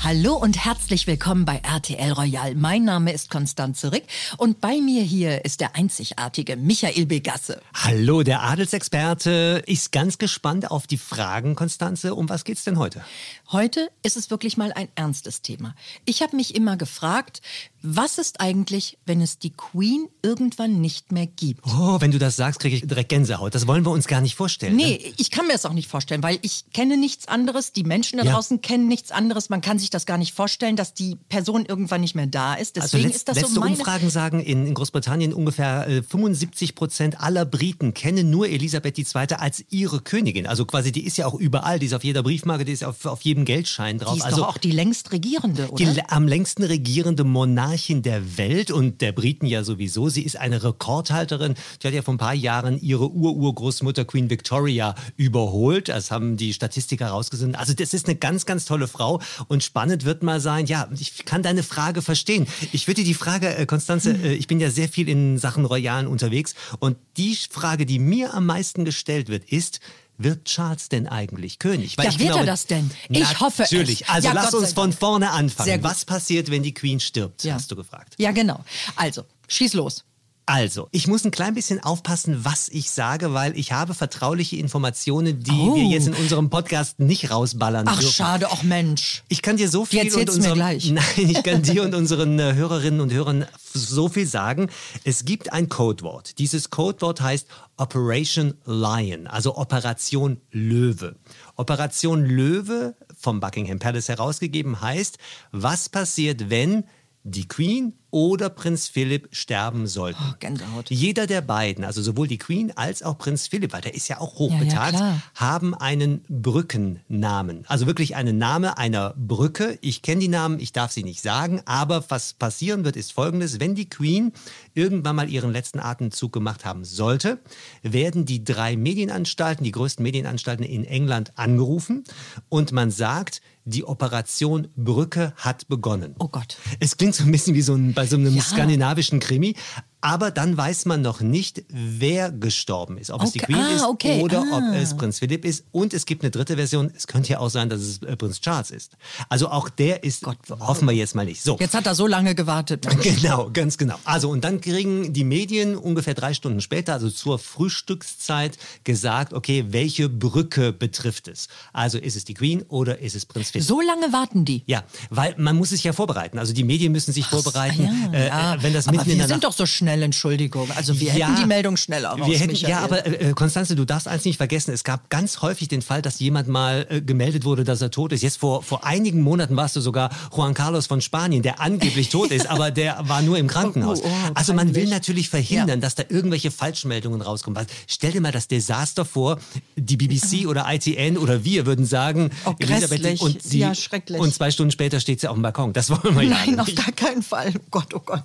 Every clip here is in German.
Hallo und herzlich willkommen bei RTL Royal. Mein Name ist Konstanze Rick und bei mir hier ist der einzigartige Michael Begasse. Hallo, der Adelsexperte ist ganz gespannt auf die Fragen, Konstanze. Um was geht's denn heute? Heute ist es wirklich mal ein ernstes Thema. Ich habe mich immer gefragt, was ist eigentlich, wenn es die Queen irgendwann nicht mehr gibt? Oh, wenn du das sagst, kriege ich direkt Gänsehaut. Das wollen wir uns gar nicht vorstellen. Nee, ne? ich kann mir das auch nicht vorstellen, weil ich kenne nichts anderes, die Menschen da Ja. draußen kennen nichts anderes. Man kann sich das gar nicht vorstellen, dass die Person irgendwann nicht mehr da ist. Also Deswegen letz, ist das letzte so meine... Umfragen sagen, in, in Großbritannien ungefähr äh, 75 Prozent aller Briten kennen nur Elisabeth II. als ihre Königin. Also quasi, die ist ja auch überall, die ist auf jeder Briefmarke, die ist auf, auf jedem Geldschein drauf. Die ist also doch auch die längst regierende, die oder? le- am längsten regierende Monarchin der Welt und der Briten ja sowieso. Sie ist eine Rekordhalterin. Die hat ja vor ein paar Jahren ihre Ur-Urgroßmutter Queen Victoria überholt. Das haben die Statistiker herausgefunden. Also das ist eine ganz, ganz tolle Frau. Und spannend wird mal sein, ja, ich kann deine Frage verstehen. Ich würde dir die Frage, äh, Konstanze, Hm. äh, ich bin ja sehr viel in Sachen Royalen unterwegs. Und die Frage, die mir am meisten gestellt wird, ist, wird Charles denn eigentlich König? Ja, ich wird er das denn? Ich hoffe es. Natürlich. Also Ja, lass uns von vorne anfangen. Was passiert, wenn die Queen stirbt, Ja. hast du gefragt. Ja, genau. Also, schieß los. Also, ich muss ein klein bisschen aufpassen, was ich sage, weil ich habe vertrauliche Informationen, die Oh. wir jetzt in unserem Podcast nicht rausballern Ach, dürfen. schade, ach Mensch. Ich kann dir so viel erzählst und du mir gleich. Nein, ich kann dir und unseren äh, Hörerinnen und Hörern so viel sagen. Es gibt ein Codewort. Dieses Codewort heißt Operation Lion, also Operation Löwe. Operation Löwe vom Buckingham Palace herausgegeben heißt, was passiert, wenn die Queen oder Prinz Philipp sterben sollten. Oh, Gänsehaut. Jeder der beiden, also sowohl die Queen als auch Prinz Philipp, weil der ist ja auch Ja, ja, hochbetagt, klar. haben einen Brückennamen. Also wirklich einen Name einer Brücke. Ich kenne die Namen, ich darf sie nicht sagen, aber was passieren wird, ist folgendes. Wenn die Queen irgendwann mal ihren letzten Atemzug gemacht haben sollte, werden die drei Medienanstalten, die größten Medienanstalten in England angerufen und man sagt, die Operation Brücke hat begonnen. Oh Gott. Es klingt so ein bisschen wie so ein, bei so einem Ja. skandinavischen Krimi. Aber dann weiß man noch nicht, wer gestorben ist. Ob es die Okay. Queen Ah, ist okay. oder Ah. ob es Prinz Philipp ist. Und es gibt eine dritte Version. Es könnte ja auch sein, dass es äh, Prinz Charles ist. Also auch der ist, hoffen wir jetzt mal nicht. So. Jetzt hat er so lange gewartet. Genau, ganz genau. Also und dann kriegen die Medien ungefähr drei Stunden später, also zur Frühstückszeit, gesagt, okay, welche Brücke betrifft es? Also ist es die Queen oder ist es Prinz Philipp? So lange warten die. Ja, weil man muss sich ja vorbereiten. Also die Medien müssen sich vorbereiten. Ah, ja, äh, ja. äh, wenn das aber mitten in wir der sind Nacht doch so schnell, Entschuldigung. Also wir Ja, hätten die Meldung schneller raus, wir hätten, Michael. Ja, aber äh, Konstanze, du darfst eins nicht vergessen. Es gab ganz häufig den Fall, dass jemand mal äh, gemeldet wurde, dass er tot ist. Jetzt vor, vor einigen Monaten warst du sogar Juan Carlos von Spanien, der angeblich tot ist, aber der war nur im Krankenhaus. Oh, oh, oh, also man will natürlich verhindern, dass da irgendwelche Falschmeldungen rauskommen. Was- Stell dir mal das Desaster vor, die BBC oder ITN oder wir würden sagen, Oh, grässlich. und, sie, Ja, schrecklich. und zwei Stunden später steht sie auf dem Balkon. Das wollen wir ja Nein, auf gar keinen Fall. Oh Gott, oh Gott.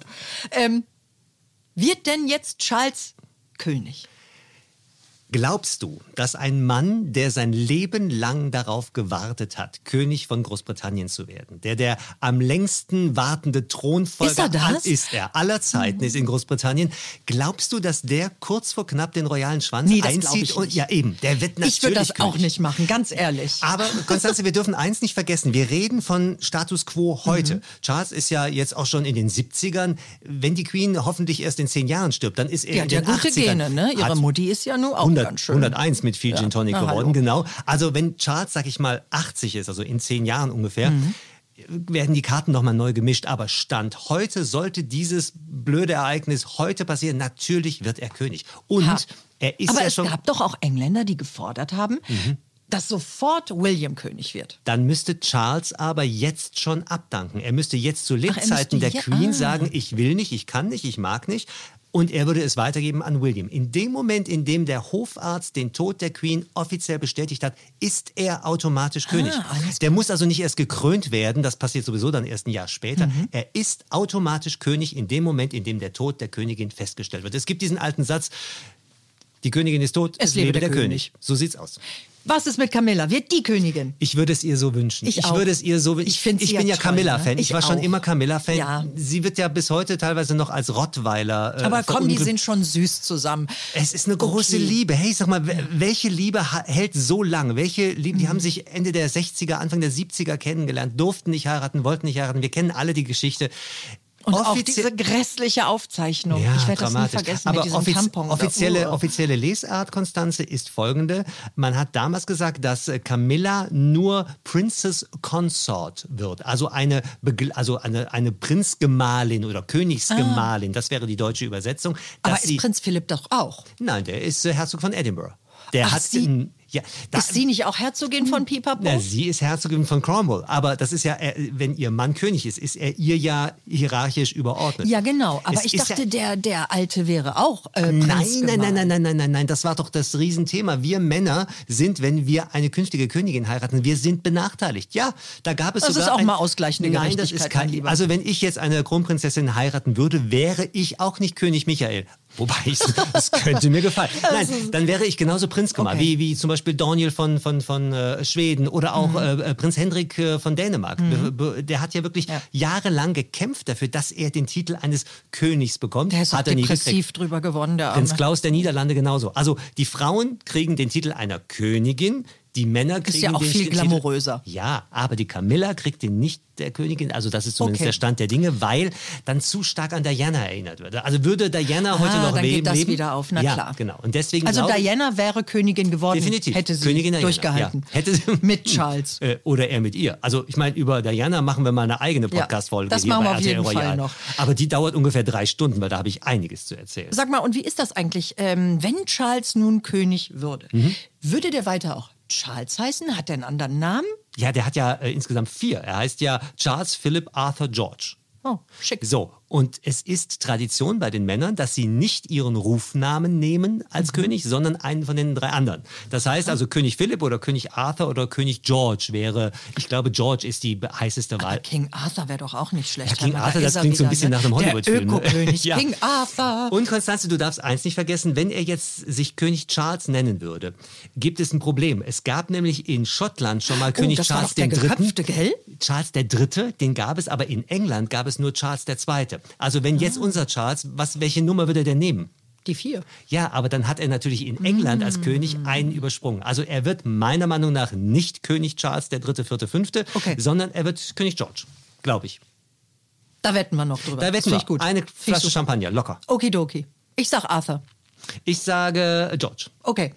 Ähm, wird denn jetzt Charles König? Glaubst du, dass ein Mann, der sein Leben lang darauf gewartet hat, König von Großbritannien zu werden, der der am längsten wartende Thronfolger Ist er das? ist er aller Zeiten ist in Großbritannien, glaubst du, dass der kurz vor knapp den royalen Schwanz Nee, einzieht und ja eben, der wird natürlich Ich würde das auch nicht machen, ganz ehrlich. Aber Konstanze, wir dürfen eins nicht vergessen. Wir reden von Status quo heute. Mhm. Charles ist ja jetzt auch schon in den 70ern. Wenn die Queen hoffentlich erst in zehn Jahren stirbt, dann ist er die in hat ja den gute 80ern. Gene, ne? Ihre Mutti ist ja nur auch 100, ganz schön. 101 mit viel Gin Tonic Na, geworden, hallo. genau. Also wenn Charles, sag ich mal, 80 ist, also in zehn Jahren ungefähr, Mhm. werden die Karten nochmal neu gemischt. Aber Stand heute sollte dieses blöde Ereignis heute passieren. Natürlich wird er König. Und Ha. er ist Aber ja es schon... Mhm. gab doch auch Engländer, die gefordert haben, dass sofort William König wird. Dann müsste Charles aber jetzt schon abdanken. Er müsste jetzt zu Lebzeiten müsste der Queen ah. sagen, ich will nicht, ich kann nicht, ich mag nicht. Und er würde es weitergeben an William. In dem Moment, in dem der Hofarzt den Tod der Queen offiziell bestätigt hat, ist er automatisch König. Ah, alles Der muss also nicht erst gekrönt werden, das passiert sowieso dann erst ein Jahr später. Mhm. Er ist automatisch König in dem Moment, in dem der Tod der Königin festgestellt wird. Es gibt diesen alten Satz, Die Königin ist tot, Es lebe der König. So sieht's aus. Was ist mit Camilla? Wird die Königin? Ich würde es ihr so wünschen. Ich auch. würde es ihr so Ich Ich, ich bin ja Camilla-Fan. ne? Ich, Ich war schon auch. immer Camilla-Fan. Ja. Sie wird ja bis heute teilweise noch als Rottweiler. Äh, Aber komm, die sind schon süß zusammen. Es ist eine große Okay. Liebe. Hey, sag mal, wel- welche Liebe hält so lange? Welche Liebe, Mhm. die haben sich Ende der 60er, Anfang der 70er kennengelernt, durften nicht heiraten, wollten nicht heiraten. Wir kennen alle die Geschichte. Und auch diese grässliche Aufzeichnung. ja, ich werde das nie vergessen Aber mit diesem offiz Tampon. offizielle, offizielle Lesart, Konstanze, ist folgende. Man hat damals gesagt, dass äh, Camilla nur Princess Consort wird. Also eine, also eine, eine Prinzgemahlin oder Königsgemahlin. Das wäre die deutsche Übersetzung. Aber ist Prinz Philipp doch auch? Nein, der ist äh, Herzog von Edinburgh. Der Ach, hat sie- ja, da, ist sie nicht auch Herzogin von Pipapo? na, sie ist Herzogin von Cromwell, aber das ist ja, äh, wenn ihr Mann König ist, ist er ihr ja hierarchisch überordnet. ja, genau. Aber Es ich dachte, ja, der, der Alte wäre auch äh, Nein, nein, nein, nein, nein, nein, nein, nein, das war doch das Riesenthema. Wir Männer sind, wenn wir eine künftige Königin heiraten, wir sind benachteiligt. Ja, da gab es Das sogar ist auch ein, mal ausgleichende Nein, das ist kein. Also wenn ich jetzt eine Kronprinzessin heiraten würde, wäre ich auch nicht König Michael. Wobei, ich, das könnte mir gefallen. Nein, dann wäre ich genauso Prinz gemacht, Okay. wie, wie zum Beispiel Daniel von, von, von äh, Schweden oder auch Mhm. äh, Prinz Hendrik äh, von Dänemark. Be- Der hat ja wirklich Ja. jahrelang gekämpft dafür, dass er den Titel eines Königs bekommt. Der ist hat er depressiv drüber geworden, der Prinz Arme. Klaus der Niederlande genauso. Also die Frauen kriegen den Titel einer Königin, die Männer kriegen ja auch viel Titel- glamouröser. Ja, aber die Camilla kriegt den nicht der Königin. Also das ist zumindest Okay. der Stand der Dinge, weil dann zu stark an Diana erinnert wird. Also würde Diana heute Ah, noch dann leben, geht das leben, wieder auf, na ja, klar. genau. Und deswegen Also Diana wäre Königin geworden, Definitiv. hätte sie Königin Diana, durchgehalten. Ja. Hätte sie Mit Charles. Äh, oder er mit ihr. Also ich meine, über Diana machen wir mal eine eigene Ja, Podcast-Folge. das hier machen wir auf jeden RTL Fall Royal. noch. Aber die dauert ungefähr drei Stunden, weil da habe ich einiges zu erzählen. Sag mal, und wie ist das eigentlich, ähm, wenn Charles nun König würde? Mhm. Würde der weiter auch Charles heißen? Hat er einen anderen Namen? Ja, der hat ja äh, insgesamt vier. Er heißt ja Charles Philip Arthur George. Oh, schick. So, und es ist Tradition bei den Männern, dass sie nicht ihren Rufnamen nehmen als Mhm. König, sondern einen von den drei anderen. Das heißt also König Philipp oder König Arthur oder König George wäre, ich glaube, George ist die heißeste Aber Wahl. King Arthur wäre doch auch nicht schlecht. Ja, King Arthur, das klingt so ein bisschen ne? nach einem Hollywood-Film. Ökokönig, Ja. King Arthur. Und Konstanze, du darfst eins nicht vergessen, wenn er jetzt sich König Charles nennen würde, gibt es ein Problem. Es gab nämlich in Schottland schon mal König Oh, war Charles doch der den Dritten. Geköpfte, gell? Charles der Dritte, den gab es, aber in England gab es nur Charles der Zweite. Also wenn Ah. jetzt unser Charles, was, welche Nummer würde der nehmen? Die vier. Ja, aber dann hat er natürlich in England Mm. als König einen übersprungen. Also er wird meiner Meinung nach nicht König Charles der Dritte, Vierte, Fünfte, Okay. sondern er wird König George, glaube ich. Da wetten wir noch drüber. Da wetten wir. gut. Eine Flasche. Champagner, locker. Okidoki. Ich sag Arthur. Ich sage George. Okay.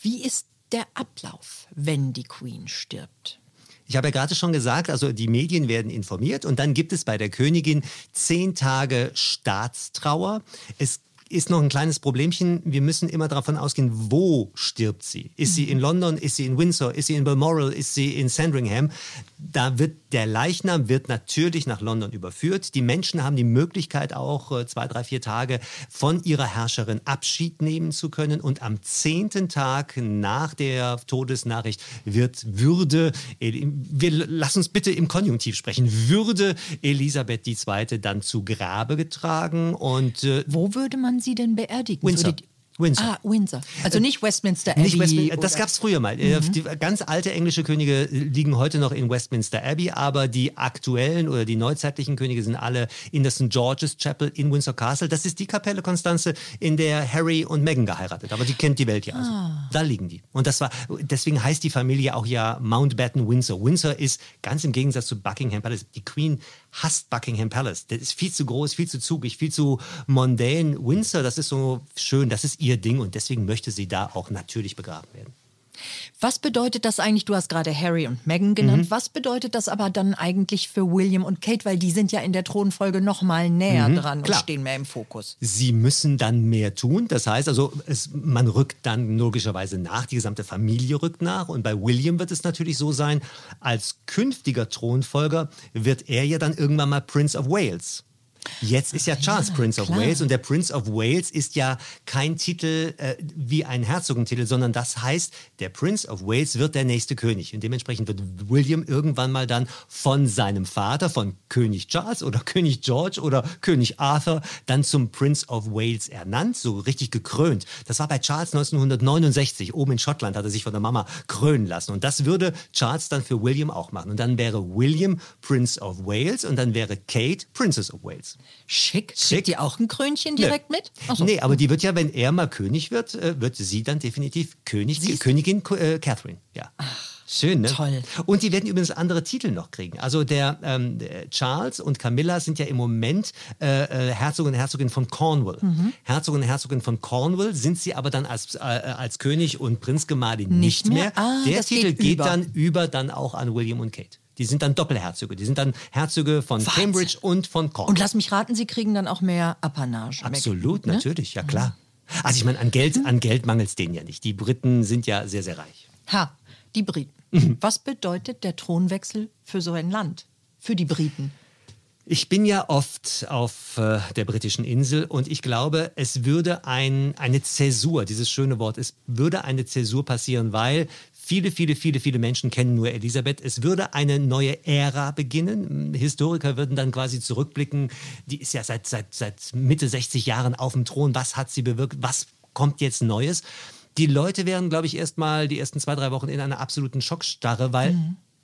Wie ist der Ablauf, wenn die Queen stirbt? Ich habe ja gerade schon gesagt, also die Medien werden informiert und dann gibt es bei der Königin zehn Tage Staatstrauer. Es ist noch ein kleines Problemchen. Wir müssen immer davon ausgehen, wo stirbt sie. Ist sie in London? Ist sie in Windsor? Ist sie in Balmoral? Ist sie in Sandringham? Da wird der Leichnam wird natürlich nach London überführt. Die Menschen haben die Möglichkeit auch äh, zwei, drei, vier Tage von ihrer Herrscherin Abschied nehmen zu können. Und am zehnten Tag nach der Todesnachricht wird Würde, wir lass uns bitte im Konjunktiv sprechen, würde Elisabeth II. dann zu Grabe getragen und äh, Wo würde man sie denn beerdigen? Windsor. Windsor. Ah, Windsor. Also nicht Westminster Abbey. Nicht Westmin das Mhm. gab es früher mal. Äh, Die ganz alte englische Könige liegen heute noch in Westminster Abbey, aber die aktuellen oder die neuzeitlichen Könige sind alle in der St. George's Chapel in Windsor Castle. Das ist die Kapelle Konstanze, in der Harry und Meghan geheiratet. Aber die kennt die Welt ja. Also. Ah. Da liegen die. Und das war, deswegen heißt die Familie auch ja Mountbatten Windsor. Windsor ist ganz im Gegensatz zu Buckingham Palace. Die Queen hasst Buckingham Palace. Das ist viel zu groß, viel zu zugig, viel zu mondän. Windsor, das ist so schön, das ist ihr Ding und deswegen möchte sie da auch natürlich begraben werden. Was bedeutet das eigentlich? Du hast gerade Harry und Meghan genannt. Mhm. Was bedeutet das aber dann eigentlich für William und Kate? Weil die sind ja in der Thronfolge noch mal näher dran Mhm. klar. und stehen mehr im Fokus. Sie müssen dann mehr tun. Das heißt also, es, man rückt dann logischerweise nach, die gesamte Familie rückt nach. Und bei William wird es natürlich so sein, als künftiger Thronfolger wird er ja dann irgendwann mal Prince of Wales. Jetzt ist ja Charles ja, Prince of klar. Wales und der Prince of Wales ist ja kein Titel äh, wie ein Herzogentitel, sondern das heißt, der Prince of Wales wird der nächste König und dementsprechend wird William irgendwann mal dann von seinem Vater, von König Charles oder König George oder König Arthur, dann zum Prince of Wales ernannt, so richtig gekrönt. Das war bei Charles 1969, oben in Schottland hat er sich von der Mama krönen lassen und das würde Charles dann für William auch machen und dann wäre William Prince of Wales und dann wäre Kate Princess of Wales. Schick. Schick. Kriegt ihr auch ein Krönchen direkt mit? Ach so. Nee, aber die wird ja, wenn er mal König wird, äh, wird sie dann definitiv König, Sie ist- Königin äh, Catherine. Ja. Schön, ne? toll. Und die werden übrigens andere Titel noch kriegen. Also der, ähm, der Charles und Camilla sind ja im Moment äh, äh, Herzog und Herzogin von Cornwall. Mhm. Herzog und Herzogin von Cornwall sind sie aber dann als, äh, als König und Prinzgemahlin Nicht nicht, mehr? mehr. Ah, der Titel geht geht, dann über dann auch an William und Kate. Die sind dann Doppelherzöge. Die sind dann Herzöge von Wahnsinn. Cambridge und von Cornwall. Und lass mich raten, sie kriegen dann auch mehr Apanage. Absolut, Ne? natürlich, ja klar. Also ich meine, an Geld, an Geld mangelt es denen ja nicht. Die Briten sind ja sehr, sehr reich. Ha, die Briten. Mhm. Was bedeutet der Thronwechsel für so ein Land? Für die Briten? Ich bin ja oft auf äh, der britischen Insel und ich glaube, es würde ein, eine Zäsur, dieses schöne Wort, es würde eine Zäsur passieren, weil viele, viele, viele, viele Menschen kennen nur Elisabeth. Es würde eine neue Ära beginnen. Historiker würden dann quasi zurückblicken. Die ist ja seit, seit, seit Mitte 60 Jahren auf dem Thron. Was hat sie bewirkt? Was kommt jetzt Neues? Die Leute wären, glaube ich, erstmal die ersten zwei, drei Wochen in einer absoluten Schockstarre, weil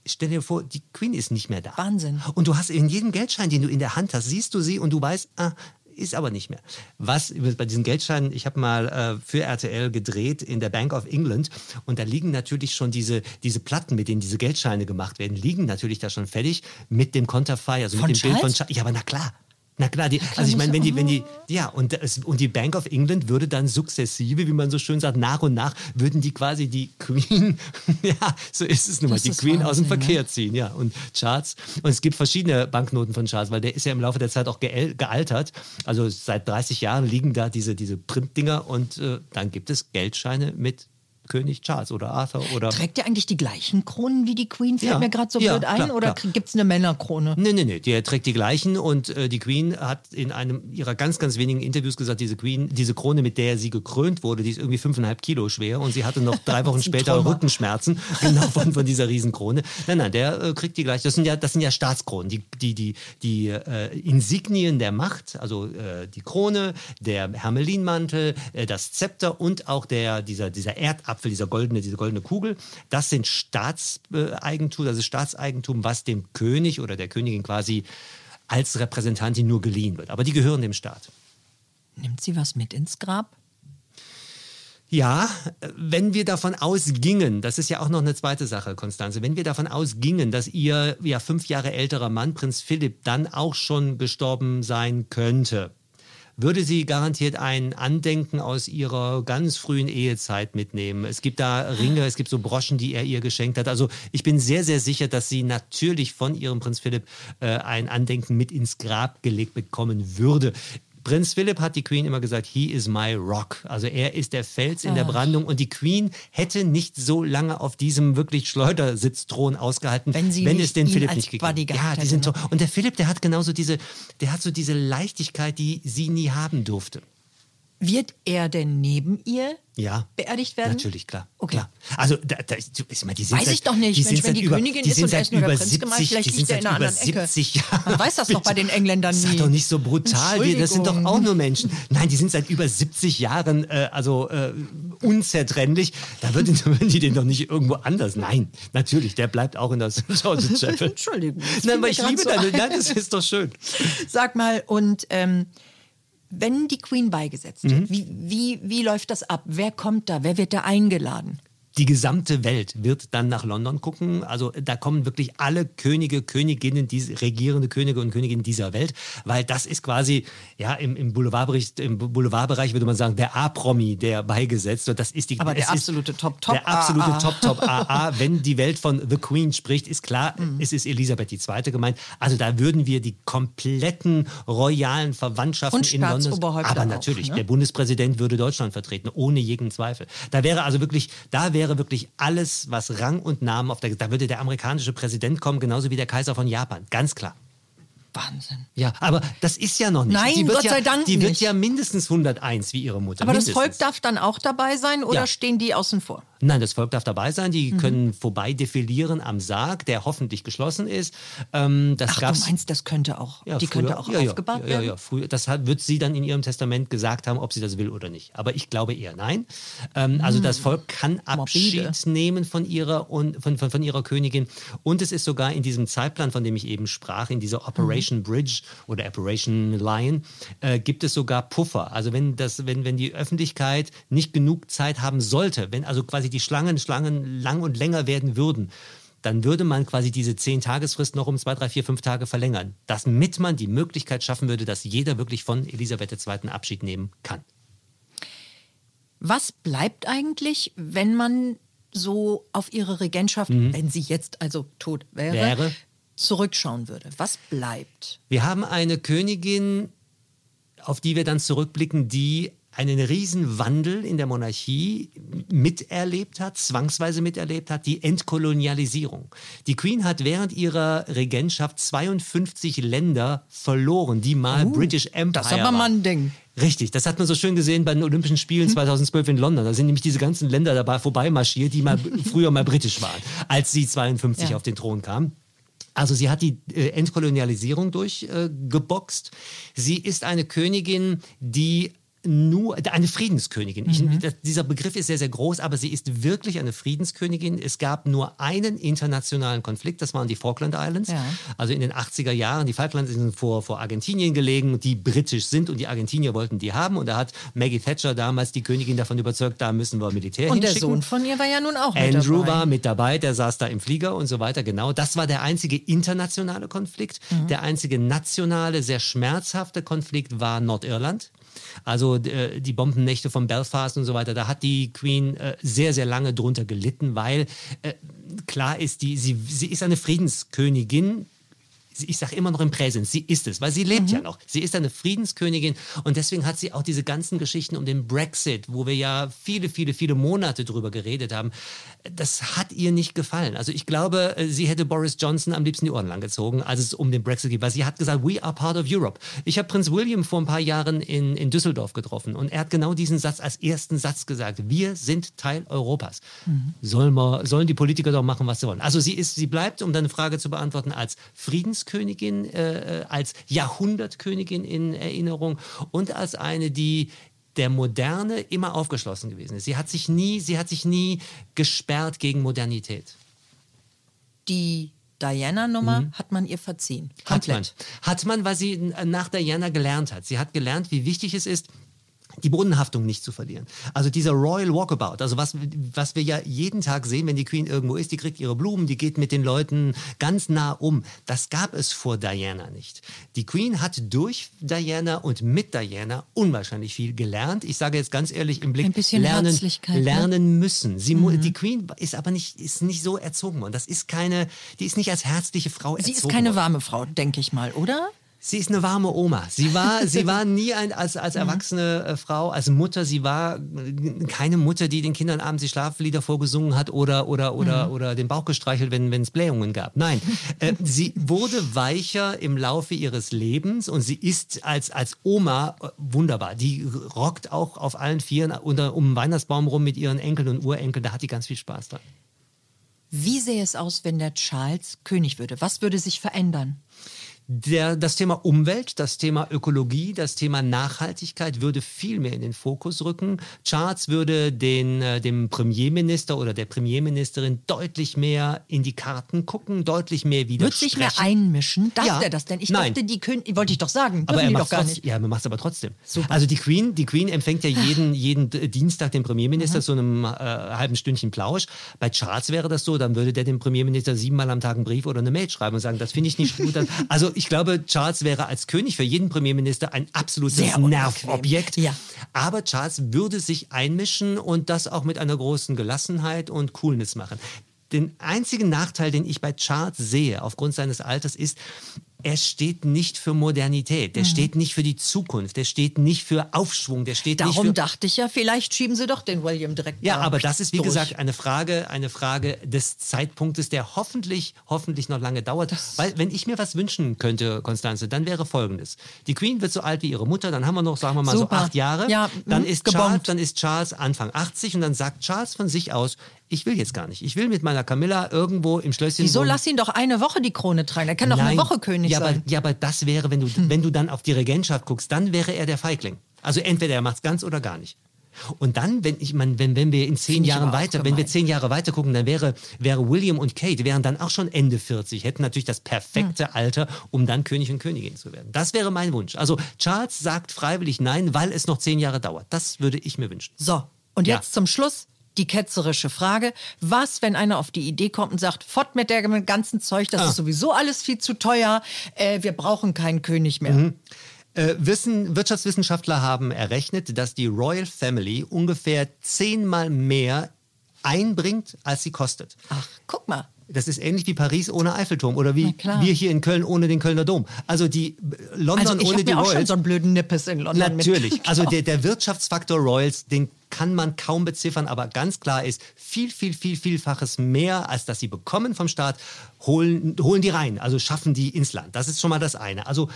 Stell dir vor, die Queen ist nicht mehr da. Wahnsinn. Und du hast in jedem Geldschein, den du in der Hand hast, siehst du sie und du weißt, ah, ist aber nicht mehr. Was bei diesen Geldscheinen, ich habe mal äh, für RTL gedreht in der Bank of England und da liegen natürlich schon diese, diese Platten, mit denen diese Geldscheine gemacht werden, liegen natürlich da schon fertig mit dem Konterfei, also Von mit dem Bild von? Charles. Ja, aber na klar. Na klar, die, also ich meine, wenn die, wenn die, ja, und, und die Bank of England würde dann sukzessive, wie man so schön sagt, nach und nach, würden die quasi die Queen, ja, so ist es nun mal, Das die Queen aus dem Wahnsinn, ne? Verkehr ziehen, ja. Und Charles, und es gibt verschiedene Banknoten von Charles, weil der ist ja im Laufe der Zeit auch gealtert. Also seit 30 Jahren liegen da diese, diese Printdinger und äh, dann gibt es Geldscheine mit König Charles oder Arthur oder. Trägt ihr eigentlich die gleichen Kronen wie die Queen? Fällt Ja. mir gerade so Ja, blöd ein. klar, oder gibt es eine Männerkrone? Nee, nee, nee, der trägt die gleichen und äh, die Queen hat in einem ihrer ganz, ganz wenigen Interviews gesagt, diese Queen, diese Krone, mit der sie gekrönt wurde, die ist irgendwie fünfeinhalb Kilo schwer und sie hatte noch drei Wochen später Träumer. Rückenschmerzen, genau von, von dieser Riesenkrone. Nein, nein, der äh, kriegt die gleiche. Das sind ja, das sind ja Staatskronen, die, die, die, die äh, Insignien der Macht, also äh, die Krone, der Hermelinmantel, äh, das Zepter und auch der, dieser, dieser Erdapfel, dieser goldene, diese goldene Kugel, das sind Staatseigentum, das ist Staatseigentum, was dem König oder der Königin quasi als Repräsentantin nur geliehen wird. Aber die gehören dem Staat. Nimmt sie was mit ins Grab? Ja, wenn wir davon ausgingen, das ist ja auch noch eine zweite Sache, Konstanze, wenn wir davon ausgingen, dass ihr ja fünf Jahre älterer Mann, Prinz Philipp, dann auch schon gestorben sein könnte, würde sie garantiert ein Andenken aus ihrer ganz frühen Ehezeit mitnehmen. Es gibt da Ringe, es gibt so Broschen, die er ihr geschenkt hat. Also ich bin sehr, sehr sicher, dass sie natürlich von ihrem Prinz Philipp äh, ein Andenken mit ins Grab gelegt bekommen würde. Prinz Philipp hat die Queen immer gesagt, he is my rock. Also er ist der Fels in der Ach. Brandung und die Queen hätte nicht so lange auf diesem wirklich Schleudersitzthron ausgehalten, Wenn sie wenn es den Philipp nicht gegeben Buddy Ja, die hätte, sind ne? so. Und der Philipp, der hat genauso diese, der hat so diese Leichtigkeit, die sie nie haben durfte. Wird er denn neben ihr Ja. beerdigt werden? Natürlich, klar. Okay. Klar. Also, da, da, ich meine, die sind Weiß seit, ich doch nicht. Die Mensch, wenn die über, Königin die ist und er ist nur der Prinz 70, gemeint, vielleicht liegt er in einer anderen Ecke. 70 Jahren. Man weiß das doch bei den Engländern Sag nie. doch nicht so brutal. Die, das sind doch auch nur Menschen. Nein, die sind seit über 70 Jahren äh, also äh, unzertrennlich. Da würden, würden die den doch nicht irgendwo anders. Nein, natürlich, der bleibt auch in der George Chapel. Entschuldigung, Nein, aber ich liebe so deine. ein. Nein, das ist doch schön. Sag mal, und ähm, wenn die Queen beigesetzt Mhm. wird, wie, wie, wie läuft das ab? Wer kommt da? Wer wird da eingeladen? Die gesamte Welt wird dann nach London gucken. Also da kommen wirklich alle Könige, Königinnen, diese regierende Könige und Königinnen dieser Welt, weil das ist quasi, ja, im, im, Boulevardbereich, im Boulevardbereich würde man sagen, der A-Promi, der beigesetzt wird. Das ist die, Aber der absolute Top, Top, Der absolute AA. Top, Top, AA. Wenn die Welt von The Queen spricht, ist klar, Mhm. es ist Elisabeth II. gemeint. Also da würden wir die kompletten royalen Verwandtschaften Und in London. Aber auch, natürlich, ne? der Bundespräsident würde Deutschland vertreten, ohne jeden Zweifel. Da wäre also wirklich, da wäre wirklich alles, was Rang und Namen auf der, da würde der amerikanische Präsident kommen, genauso wie der Kaiser von Japan, ganz klar. Wahnsinn. Ja, aber das ist ja noch nicht. Nein, die wird Gott ja, sei Dank Die wird nicht. ja mindestens 101 wie ihre Mutter. Aber das mindestens. Volk darf dann auch dabei sein oder Ja. stehen die außen vor? Nein, das Volk darf dabei sein. Die Mhm. können vorbei defilieren am Sarg, der hoffentlich geschlossen ist. Ähm, das Ach, gab's, du meinst, das könnte auch, ja, die früher- könnte auch ja, ja, aufgebahrt ja, werden? Ja, ja, früher, das hat, wird sie dann in ihrem Testament gesagt haben, ob sie das will oder nicht. Aber ich glaube eher nein. Ähm, Also das Volk kann Abschied Morbide. nehmen von ihrer, und, von, von, von ihrer Königin. Und es ist sogar in diesem Zeitplan, von dem ich eben sprach, in dieser Operation Bridge oder Operation Lion, äh, gibt es sogar Puffer. Also wenn, das, wenn, wenn die Öffentlichkeit nicht genug Zeit haben sollte, wenn also quasi die Schlangen, Schlangen lang und länger werden würden, dann würde man quasi diese zehn Tagesfrist noch um zwei, drei, vier, fünf Tage verlängern, damit man die Möglichkeit schaffen würde, dass jeder wirklich von Elisabeth II. Abschied nehmen kann. Was bleibt eigentlich, wenn man so auf ihre Regentschaft, wenn sie jetzt also tot wäre, Mhm. Wäre. Zurückschauen würde? Was bleibt? Wir haben eine Königin, auf die wir dann zurückblicken, die einen riesen Wandel in der Monarchie miterlebt hat, zwangsweise miterlebt hat, die Entkolonialisierung. Die Queen hat während ihrer Regentschaft 52 Länder verloren, die mal British Empire Uh, das ist aber mal ein Ding. Richtig, das hat man so schön gesehen bei den Olympischen Spielen 2012 in London. Da sind nämlich diese ganzen Länder dabei vorbeimarschiert, die mal früher mal britisch waren, als sie 52 Ja. auf den Thron kamen. Also sie hat die äh, Entkolonialisierung durchgeboxt. Äh, sie ist eine Königin, die nur eine Friedenskönigin. Ich, Mhm. das, dieser Begriff ist sehr, sehr groß, aber sie ist wirklich eine Friedenskönigin. Es gab nur einen internationalen Konflikt, das waren die Falkland Islands. Ja. Also in den 80er Jahren, die Falklands sind vor, vor Argentinien gelegen, die britisch sind und die Argentinier wollten die haben. Und da hat Maggie Thatcher damals die Königin davon überzeugt, da müssen wir Militär Und der. Sohn von ihr war ja nun auch mit Andrew dabei. war mit dabei, der saß da im Flieger und so weiter. Genau, das war der einzige internationale Konflikt. Mhm. Der einzige nationale, sehr schmerzhafte Konflikt war Nordirland. Also äh, die Bombennächte von Belfast und so weiter, da hat die Queen äh, sehr, sehr lange drunter gelitten, weil äh, klar ist, die, sie, sie ist eine Friedenskönigin, ich sage immer noch im Präsens, sie ist es, weil sie lebt ja noch. Sie ist eine Friedenskönigin und deswegen hat sie auch diese ganzen Geschichten um den Brexit, wo wir ja viele, viele, viele Monate drüber geredet haben. Das hat ihr nicht gefallen. Also ich glaube, äh, sie hätte Boris Johnson am liebsten die Ohren lang gezogen, als es um den Brexit geht, weil sie hat gesagt, we are part of Europe. Ich habe Prinz William vor ein paar Jahren in, in Düsseldorf getroffen und er hat genau diesen Satz als ersten Satz gesagt. Wir sind Teil Europas. Sollen, wir, sollen die Politiker doch machen, was sie wollen. Also sie ist, sie bleibt, um deine Frage zu beantworten, als Friedenskönigin, äh, äh, als Jahrhundertkönigin in Erinnerung und als eine, die der Moderne immer aufgeschlossen gewesen ist. Sie hat sich nie, sie hat sich nie gesperrt gegen Modernität. Die Diana-Nummer hat man ihr verziehen. Mhm. Hat man. Komplett. Hat man, weil sie nach Diana gelernt hat. Sie hat gelernt, wie wichtig es ist, die Bodenhaftung nicht zu verlieren. Also dieser Royal Walkabout, also was, was wir ja jeden Tag sehen, wenn die Queen irgendwo ist, die kriegt ihre Blumen, die geht mit den Leuten ganz nah um. Das gab es vor Diana nicht. Die Queen hat durch Diana und mit Diana unwahrscheinlich viel gelernt. Ich sage jetzt ganz ehrlich im Blick, Ein bisschen lernen, ne? lernen müssen. Sie, mu- Die Queen ist aber nicht, ist nicht so erzogen worden. Das ist keine, die ist nicht als herzliche Frau Sie erzogen ist keine worden. warme Frau, denke ich mal, oder? Sie ist eine warme Oma. Sie war, sie war nie ein, als, als erwachsene äh, Frau, als Mutter. Sie war äh, keine Mutter, die den Kindern abends die Schlaflieder vorgesungen hat oder, oder, oder, oder den Bauch gestreichelt, wenn wenn es Blähungen gab. Nein, äh, sie wurde weicher im Laufe ihres Lebens und sie ist als, als Oma äh, wunderbar. Die rockt auch auf allen Vieren unter, um den Weihnachtsbaum rum mit ihren Enkeln und Urenkeln. Da hat die ganz viel Spaß dran. Wie sähe es aus, wenn der Charles König würde? Was würde sich verändern? Der, das Thema Umwelt, das Thema Ökologie, das Thema Nachhaltigkeit würde viel mehr in den Fokus rücken. Charles würde den, äh, dem Premierminister oder der Premierministerin deutlich mehr in die Karten gucken, deutlich mehr Wird widersprechen. sich mehr einmischen? Darf Ja. er das denn? Ich Nein. dachte, die König, wollte ich doch sagen, Aber er die macht doch gar trotzdem, nicht. ja, man macht es aber trotzdem. Super. Also die Queen, die Queen empfängt ja jeden, jeden Dienstag den Premierminister zu einem äh, halben Stündchen Plausch. Bei Charles wäre das so, dann würde der dem Premierminister siebenmal am Tag einen Brief oder eine Mail schreiben und sagen, das finde ich nicht gut. also ich glaube, Charles wäre als König für jeden Premierminister ein absolutes Sehr. Nervobjekt. Ja. Aber Charles würde sich einmischen und das auch mit einer großen Gelassenheit und Coolness machen. Den einzigen Nachteil, den ich bei Charles sehe, aufgrund seines Alters, ist, er steht nicht für Modernität, der Mhm. steht nicht für die Zukunft, der steht nicht für Aufschwung, der steht nicht Darum für... dachte ich ja, vielleicht schieben sie doch den William direkt Ja, aber das ist wie durch. gesagt eine Frage, eine Frage des Zeitpunktes, der hoffentlich, hoffentlich noch lange dauert. Weil wenn ich mir was wünschen könnte, Konstanze, dann wäre Folgendes: Die Queen wird so alt wie ihre Mutter, dann haben wir noch, sagen wir mal Super. so acht Jahre. Ja, dann mhm, ist gebongt. Charles, dann ist Charles Anfang 80 und dann sagt Charles von sich aus: Ich will jetzt gar nicht. Ich will mit meiner Camilla irgendwo im Schlösschen. Wieso lass ihn doch eine Woche die Krone tragen? Er kann doch eine Nein. Woche König ja, sein. Hm. Aber, ja, aber das wäre, wenn du, wenn du dann auf die Regentschaft guckst, dann wäre er der Feigling. Also entweder er macht es ganz oder gar nicht. Und dann, wenn ich mein, wenn, wenn wir in zehn Jahren weiter, wenn wir zehn Jahre weiter gucken, dann wäre, wäre William und Kate wären dann auch schon Ende 40, hätten natürlich das perfekte Hm. Alter, um dann König und Königin zu werden. Das wäre mein Wunsch. Also Charles sagt freiwillig nein, weil es noch zehn Jahre dauert. Das würde ich mir wünschen. So, und Ja. jetzt zum Schluss die ketzerische Frage. Was, wenn einer auf die Idee kommt und sagt, fort mit dem ganzen Zeug, das Ah. ist sowieso alles viel zu teuer, äh, wir brauchen keinen König mehr. Mhm. Äh, Wissen, Wirtschaftswissenschaftler haben errechnet, dass die Royal Family ungefähr zehnmal mehr einbringt, als sie kostet. Ach, guck mal. Das ist ähnlich wie Paris ohne Eiffelturm oder wie wir hier in Köln ohne den Kölner Dom. Also die äh, London Also ich ohne die mir auch schon Royals. so einen blöden Nippes in London Natürlich. mit. Also der, der Wirtschaftsfaktor Royals, den kann man kaum beziffern, aber ganz klar ist, viel, viel, viel, vielfaches mehr, als das sie bekommen vom Staat, holen, holen die rein. Also schaffen die ins Land. Das ist schon mal das eine. Also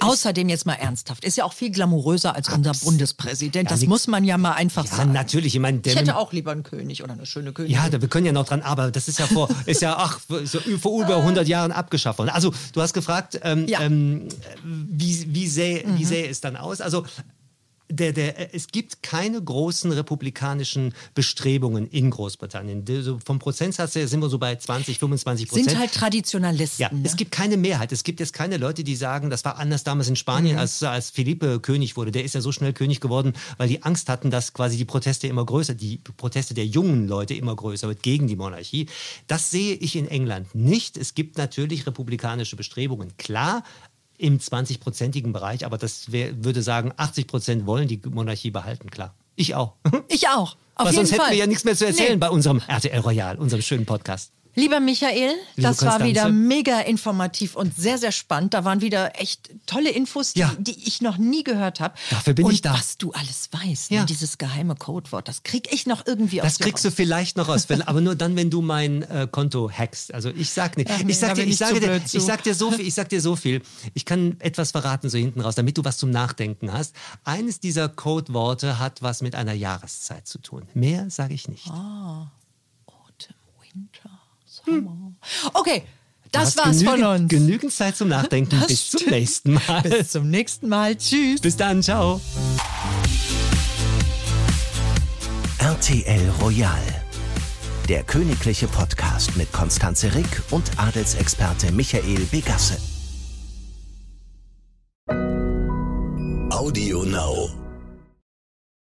Außerdem jetzt mal ernsthaft, ist ja auch viel glamouröser als unser Bundespräsident. Das nix. muss man ja mal einfach ja, sagen. natürlich. Ich meine, der Ich hätte auch lieber einen König oder eine schöne Königin. Ja, da, wir können ja noch dran, aber das ist ja vor, ist ja ach, so vor über 100 Jahren abgeschafft worden. Also du hast gefragt, ähm, Ja. ähm, wie, wie, sähe, Mhm. wie sähe es dann aus? Also der, der, es gibt keine großen republikanischen Bestrebungen in Großbritannien. Die- So vom Prozentsatz her sind wir so bei 20, 25 Prozent. Sind halt Traditionalisten. Ja, ne? es gibt keine Mehrheit. Es gibt jetzt keine Leute, die sagen, das war anders damals in Spanien, als, als Felipe König wurde. Der ist ja so schnell König geworden, weil die Angst hatten, dass quasi die Proteste immer größer, die Proteste der jungen Leute immer größer wird gegen die Monarchie. Das sehe ich in England nicht. Es gibt natürlich republikanische Bestrebungen, klar. Im 20-prozentigen Bereich, aber das wär, würde sagen, 80 Prozent wollen die Monarchie behalten, klar. Ich auch. Ich auch. Auf Aber jeden sonst hätten Fall. wir ja nichts mehr zu erzählen Nee. bei unserem RTL Royal, unserem schönen Podcast. Lieber Michael, Liebe das war Konstanze. wieder mega informativ und sehr, sehr spannend. Da waren wieder echt tolle Infos, die, Ja. die ich noch nie gehört habe. Dafür bin und ich da. was du alles weißt, Ja. ne? dieses geheime Codewort, das krieg ich noch irgendwie Das aus dir kriegst du vielleicht noch wenn- aber nur dann, wenn du mein äh, Konto hackst. Also ich sag nicht. Ich sag dir, ich zu dir, ich sag dir so viel, ich sag dir so viel. Ich kann etwas verraten so hinten raus, damit du was zum Nachdenken hast. Eines dieser Codeworte hat was mit einer Jahreszeit zu tun. Mehr sage ich nicht. Autumn, Winter, Sommer. Okay. Das war's genügend, von uns. Genügend Zeit zum Nachdenken. Das Bis zum nächsten Mal. Bis zum nächsten Mal. Tschüss. Bis dann. Ciao. RTL Royal. Der königliche Podcast mit Konstanze Rick und Adelsexperte Michael Begasse. Audio Now.